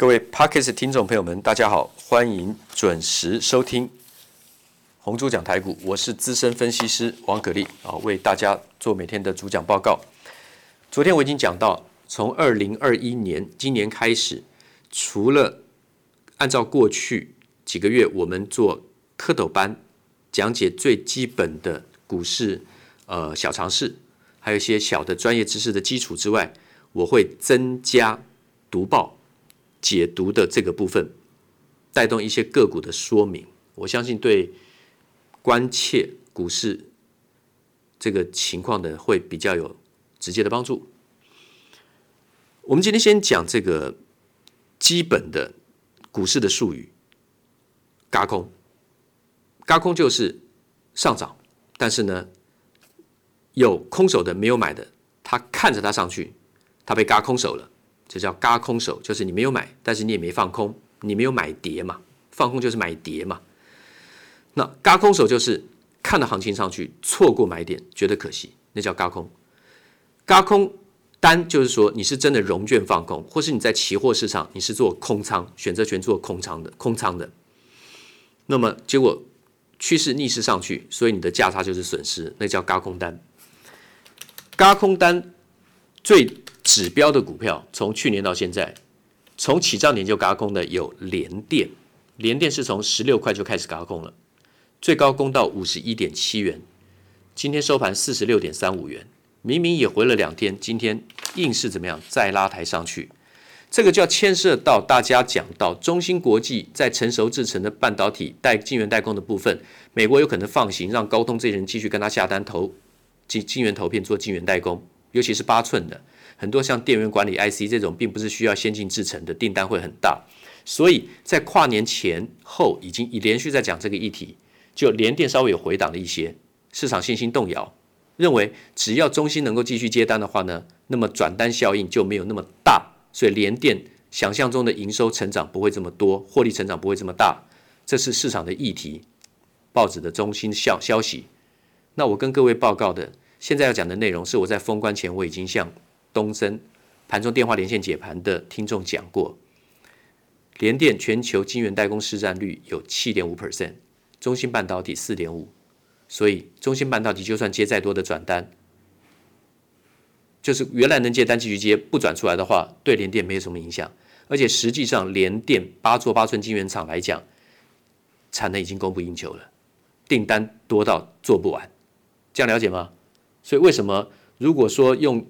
各位 Podcast 听众朋友们，大家好，欢迎准时收听红猪讲台股，我是资深分析师王可立啊，为大家做每天的主讲报告。昨天我已经讲到，从二零二一年今年开始，除了按照过去几个月我们做蝌蚪班讲解最基本的股市呃小常识，还有一些小的专业知识的基础之外，我会增加读报。解读的这个部分，带动一些个股的说明，我相信对关切股市这个情况的会比较有直接的帮助。我们今天先讲这个基本的股市的术语，嘎空。嘎空就是上涨，但是呢，有空手的没有买的，他看着它上去，他被嘎空手了。这叫嘎空手，就是你没有买，但是你也没放空，你没有买跌嘛，放空就是买跌嘛。那嘎空手就是看到行情上去，错过买点，觉得可惜，那叫嘎空。嘎空单就是说你是真的融券放空，或是你在期货市场你是做空仓，选择权做空仓的，空仓的。那么结果趋势逆势上去，所以你的价差就是损失，那叫嘎空单。嘎空单最。指标的股票，从去年到现在，从起涨点就轧空的有联电，联电是从十六块就开始轧空了，最高攻到五十一点七元，今天收盘四十六点三五元，明明也回了两天，今天硬是怎么样再拉抬上去，这个就要牵涉到大家讲到中芯国际在成熟制程的半导体带晶圆代工的部分，美国有可能放行让高通这些人继续跟他下单投晶晶圆投片做晶圆代工，尤其是八寸的。很多像电源管理 IC 这种，并不是需要先进制程的订单会很大，所以在跨年前后已经已连续在讲这个议题，就连电稍微有回档了一些，市场信心动摇，认为只要中芯能够继续接单的话呢，那么转单效应就没有那么大，所以联电想象中的营收成长不会这么多，获利成长不会这么大，这是市场的议题，报纸的中心消消息。那我跟各位报告的，现在要讲的内容是我在封关前我已经向。东森盘中电话连线解盘的听众讲过，联电全球晶圆代工市占率有七点五 percent，中芯半导体四点五，所以中芯半导体就算接再多的转单，就是原来能接单继续接，不转出来的话，对联电没有什么影响。而且实际上，联电八座八寸晶圆厂来讲，产能已经供不应求了，订单多到做不完，这样了解吗？所以为什么如果说用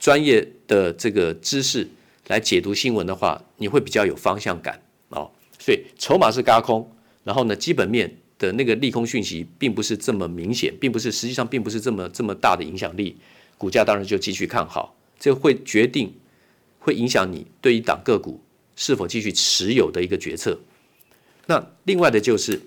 专业的这个知识来解读新闻的话，你会比较有方向感哦。所以筹码是轧空，然后呢，基本面的那个利空讯息并不是这么明显，并不是实际上并不是这么这么大的影响力，股价当然就继续看好，这会决定会影响你对于档个股是否继续持有的一个决策。那另外的就是。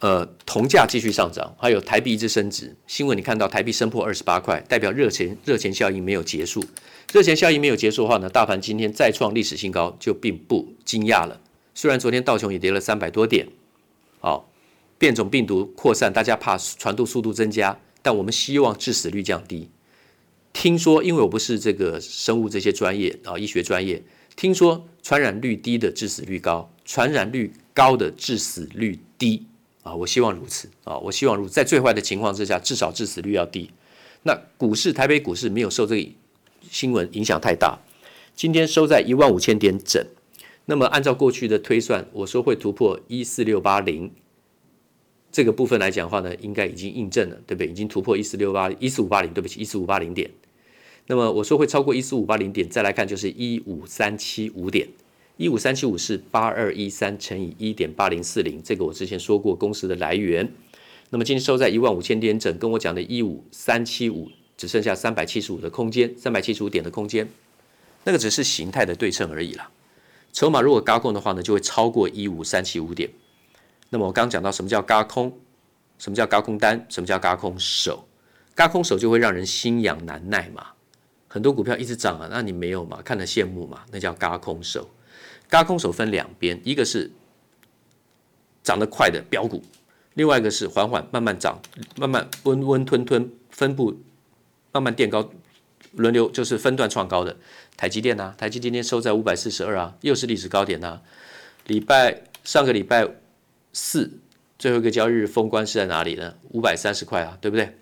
呃，铜价继续上涨，还有台币一直升值。新闻你看到台币升破二十八块，代表热钱热钱效应没有结束。热钱效应没有结束的话呢，大盘今天再创历史新高就并不惊讶了。虽然昨天道琼也跌了三百多点，哦，变种病毒扩散，大家怕传播速度增加，但我们希望致死率降低。听说，因为我不是这个生物这些专业啊，医学专业，听说传染率低的致死率高，传染率高的致死率低。啊，我希望如此啊！我希望如在最坏的情况之下，至少致死率要低。那股市，台北股市没有受这个新闻影响太大，今天收在一万五千点整。那么按照过去的推算，我说会突破一四六八零这个部分来讲的话呢，应该已经印证了，对不对？已经突破一四六八一四五八零，对不起，一四五八零点。那么我说会超过一四五八零点，再来看就是一五三七五点。一五三七五是八二一三乘以一点八零四零，这个我之前说过公式的来源。那么今天收在一万五千点整，跟我讲的一五三七五只剩下三百七十五的空间，三百七十五点的空间，那个只是形态的对称而已啦。筹码如果轧空的话呢，就会超过一五三七五点。那么我刚讲到什么叫轧空，什么叫轧空单，什么叫轧空手？轧空手就会让人心痒难耐嘛。很多股票一直涨啊，那你没有嘛？看得羡慕嘛？那叫轧空手。高空手分两边，一个是涨得快的标股，另外一个是缓缓慢慢涨、慢慢温温吞吞分布慢慢垫高轮流就是分段创高的，台积电啊，台积今天收在五百四十二啊，又是历史高点呐、礼拜上个礼拜四最后一个交易日封关是在哪里呢？五百三十块啊，对不对？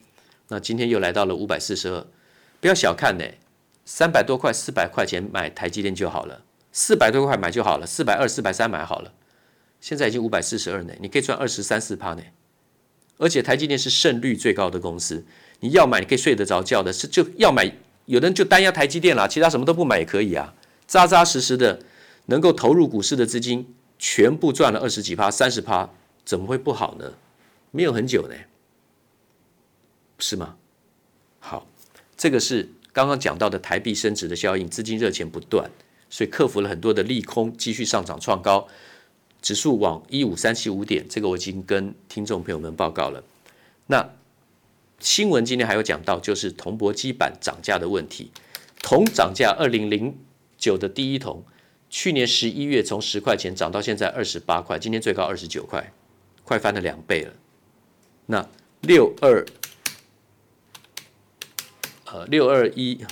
那今天又来到了五百四十二，不要小看呢，三百多块、四百块钱买台积电就好了，四百多块买就好了，四百二、四百三买好了。现在已经五百四十二呢，你可以赚二十三四趴呢。而且台积电是胜率最高的公司，你要买你可以睡得着觉的，是就要买。有的人就单押台积电啦，其他什么都不买也可以啊，扎扎实实的能够投入股市的资金全部赚了二十几趴、三十趴，怎么会不好呢？没有很久呢，是吗？好，这个是刚刚讲到的台币升值的效应，资金热钱不断，所以克服了很多的利空，继续上涨创高。指数往一五三七五点，这个我已经跟听众朋友们报告了。那新闻今天还有讲到，就是铜箔基板涨价的问题。铜涨价，二零零九的第一铜，去年十一月从十块钱涨到现在二十八块，今天最高二十九块，快翻了两倍了。那六二，呃，六二一。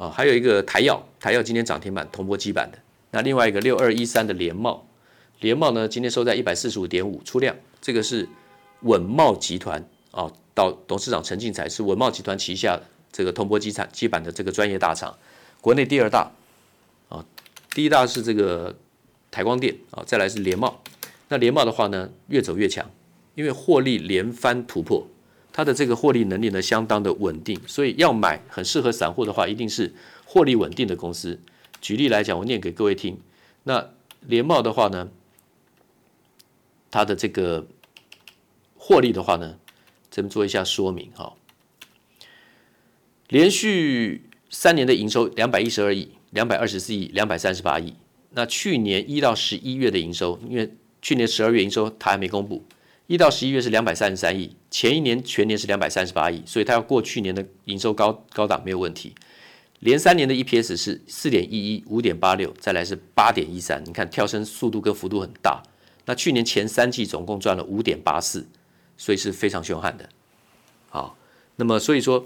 啊，还有一个台药，台药今天涨停板，铜箔基板的。那另外一个六二一三的联茂，联茂呢今天收在一百四十五点五出量，这个是稳茂集团啊，到董事长陈进财是稳茂集团旗下这个铜箔基产基板的这个专业大厂，国内第二大啊，第一大是这个台光电啊，再来是联茂。那联茂的话呢，越走越强，因为获利连番突破。它的这个获利能力呢，相当的稳定，所以要买很适合散户的话，一定是获利稳定的公司。举例来讲，我念给各位听。那联茂的话呢，它的这个获利的话呢，咱们做一下说明哈。连续三年的营收两百一十二亿、两百二十四亿、两百三十八亿。那去年一到十一月的营收，因为去年十二月营收它还没公布。一到十一月是两百三十三亿，前一年全年是两百三十八亿，所以它要过去年的营收高高档没有问题。连三年的 EPS 是四点一一、五点八六，再来是八点一三，你看跳升速度跟幅度很大。那去年前三季总共赚了五点八四，所以是非常凶悍的。好，那么所以说。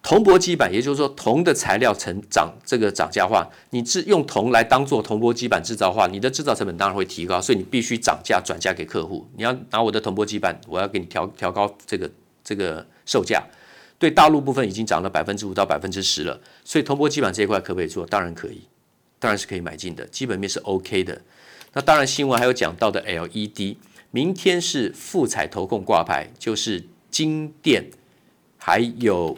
铜箔基板，也就是说铜的材料成涨这个涨价化，你制用铜来当做铜箔基板制造化，你的制造成本当然会提高，所以你必须涨价转嫁给客户。你要拿我的铜箔基板，我要给你调调高这个这个售价。对大陆部分已经涨了百分之五到百分之十了，所以铜箔基板这一块可不可以做？当然可以，当然是可以买进的，基本面是 OK 的。那当然新闻还有讲到的 LED，明天是富采投控挂牌，就是金电还有。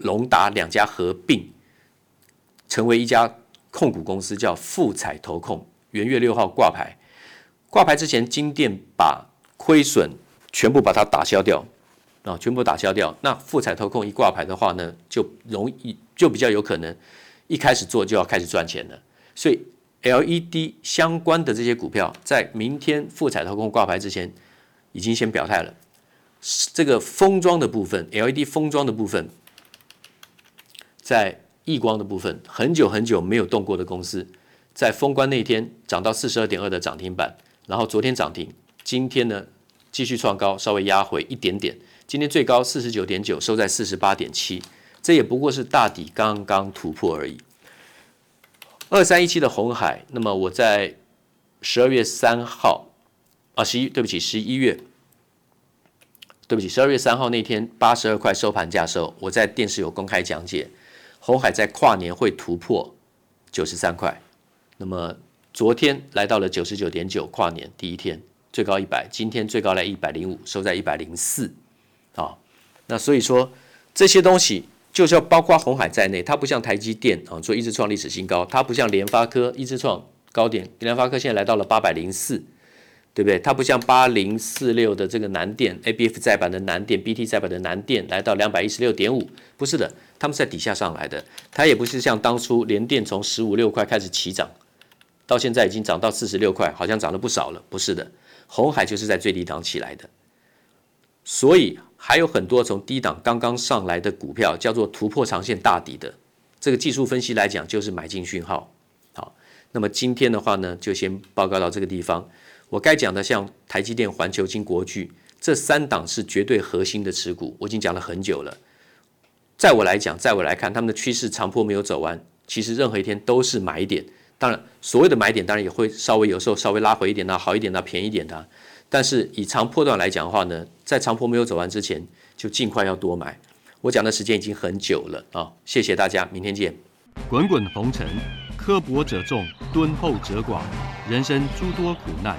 隆达两家合并，成为一家控股公司，叫富采投控。元月六号挂牌，挂牌之前，金电把亏损全部把它打消掉，啊，全部打消掉。那富采投控一挂牌的话呢，就容易就比较有可能一开始做就要开始赚钱了。所以 LED 相关的这些股票，在明天富采投控挂牌之前，已经先表态了。这个封装的部分，LED 封装的部分。在亿光的部分，很久很久没有动过的公司，在封关那天涨到四十二点二的涨停板，然后昨天涨停，今天呢继续创高，稍微压回一点点，今天最高四十九点九，收在四十八点七，这也不过是大底刚刚突破而已。二三一七的红海，那么我在十二月三号啊，十一对不起，十一月。对不起，十二月三号那天八十二块收盘价的时候，我在电视有公开讲解。鸿海在跨年会突破九十三块，那么昨天来到了九十九点九，跨年第一天最高一百，今天最高来一百零五，收在一百零四，啊，那所以说这些东西就是要包括红海在内，它不像台积电啊，做一直创历史新高，它不像联发科一直创高点，联发科现在来到了八百零四。对不对？它不像八零四六的这个南电，ABF 载板的南电，BT 载板的南电来到两百一十六点五，不是的，他们是在底下上来的。它也不是像当初联电从十五六块开始起涨，到现在已经涨到四十六块，好像涨了不少了。不是的，红海就是在最低档起来的，所以还有很多从低档刚刚上来的股票，叫做突破长线大底的，这个技术分析来讲就是买进讯号。好，那么今天的话呢，就先报告到这个地方。我该讲的，像台积电、环球金、国巨这三档是绝对核心的持股，我已经讲了很久了。在我来讲，在我来看，他们的趋势长坡没有走完，其实任何一天都是买点。当然，所谓的买点，当然也会稍微有时候稍微拉回一点的，好一点的，便宜点的。但是以长波段来讲的话呢，在长波没有走完之前，就尽快要多买。我讲的时间已经很久了啊，谢谢大家，明天见。滚滚红尘，刻薄者众，敦厚者寡；人生诸多苦难，